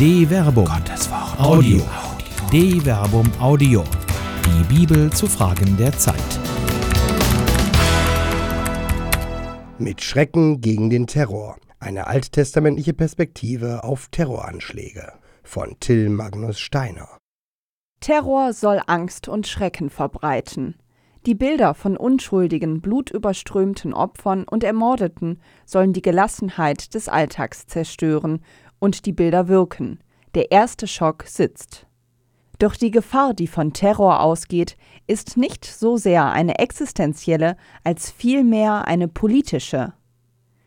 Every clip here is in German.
De Verbum. Gottes Wort. Audio. De Verbum Audio. Die Bibel zu Fragen der Zeit. Mit Schrecken gegen den Terror. Eine alttestamentliche Perspektive auf Terroranschläge. Von Till Magnus Steiner. Terror soll Angst und Schrecken verbreiten. Die Bilder von unschuldigen, blutüberströmten Opfern und Ermordeten sollen die Gelassenheit des Alltags zerstören und die Bilder wirken. Der erste Schock sitzt. Doch die Gefahr, die von Terror ausgeht, ist nicht so sehr eine existenzielle als vielmehr eine politische.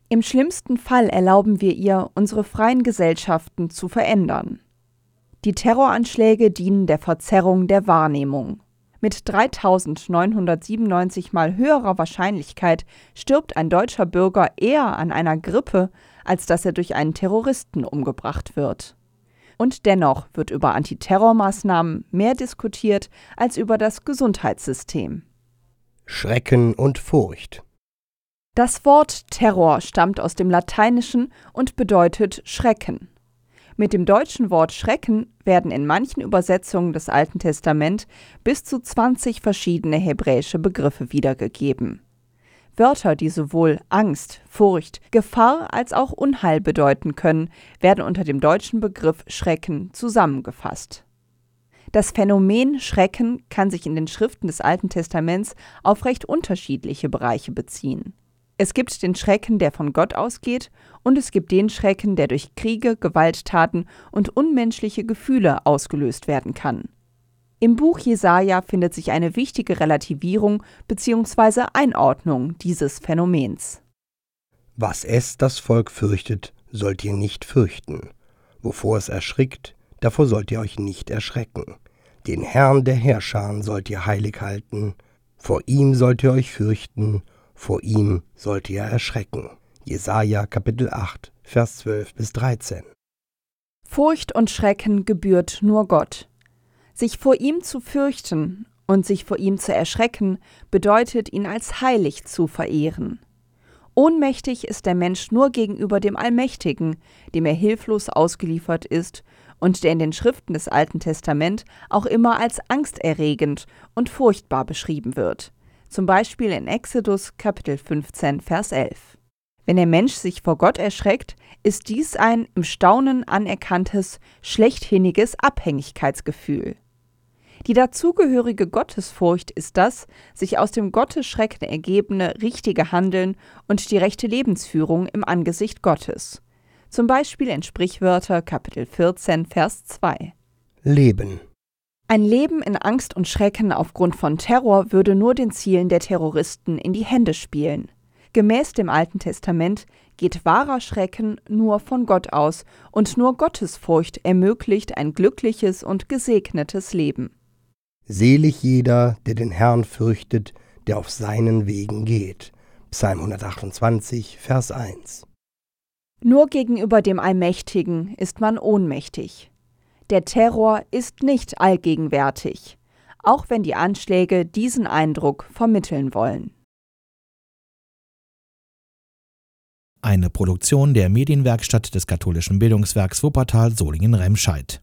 Im schlimmsten Fall erlauben wir ihr, unsere freien Gesellschaften zu verändern. Die Terroranschläge dienen der Verzerrung der Wahrnehmung. Mit 3997 mal höherer Wahrscheinlichkeit stirbt ein deutscher Bürger eher an einer Grippe, als dass er durch einen Terroristen umgebracht wird. Und dennoch wird über Antiterrormaßnahmen mehr diskutiert als über das Gesundheitssystem. Schrecken und Furcht. Das Wort Terror stammt aus dem Lateinischen und bedeutet Schrecken. Mit dem deutschen Wort Schrecken werden in manchen Übersetzungen des Alten Testament bis zu 20 verschiedene hebräische Begriffe wiedergegeben. Wörter, die sowohl Angst, Furcht, Gefahr als auch Unheil bedeuten können, werden unter dem deutschen Begriff Schrecken zusammengefasst. Das Phänomen Schrecken kann sich in den Schriften des Alten Testaments auf recht unterschiedliche Bereiche beziehen. Es gibt den Schrecken, der von Gott ausgeht, und es gibt den Schrecken, der durch Kriege, Gewalttaten und unmenschliche Gefühle ausgelöst werden kann. Im Buch Jesaja findet sich eine wichtige Relativierung bzw. Einordnung dieses Phänomens. Was es das Volk fürchtet, sollt ihr nicht fürchten. Wovor es erschrickt, davor sollt ihr euch nicht erschrecken. Den Herrn der Herrscher sollt ihr heilig halten. Vor ihm sollt ihr euch fürchten vor ihm sollt ihr erschrecken. Jesaja Kapitel 8, Vers 12 bis 13. Furcht und Schrecken gebührt nur Gott. Sich vor ihm zu fürchten und sich vor ihm zu erschrecken, bedeutet ihn als heilig zu verehren. Ohnmächtig ist der Mensch nur gegenüber dem Allmächtigen, dem er hilflos ausgeliefert ist und der in den Schriften des Alten Testament auch immer als angsterregend und furchtbar beschrieben wird zum Beispiel in Exodus Kapitel 15, Vers 11. Wenn der Mensch sich vor Gott erschreckt, ist dies ein im Staunen anerkanntes, schlechthiniges Abhängigkeitsgefühl. Die dazugehörige Gottesfurcht ist das sich aus dem Gottesschrecken ergebene richtige Handeln und die rechte Lebensführung im Angesicht Gottes. Zum Beispiel in Sprichwörter Kapitel 14, Vers 2. Leben ein Leben in Angst und Schrecken aufgrund von Terror würde nur den Zielen der Terroristen in die Hände spielen. Gemäß dem Alten Testament geht wahrer Schrecken nur von Gott aus, und nur Gottesfurcht ermöglicht ein glückliches und gesegnetes Leben. Selig jeder, der den Herrn fürchtet, der auf seinen Wegen geht. Psalm 128, Vers 1. Nur gegenüber dem Allmächtigen ist man ohnmächtig. Der Terror ist nicht allgegenwärtig, auch wenn die Anschläge diesen Eindruck vermitteln wollen. Eine Produktion der Medienwerkstatt des katholischen Bildungswerks Wuppertal Solingen-Remscheid.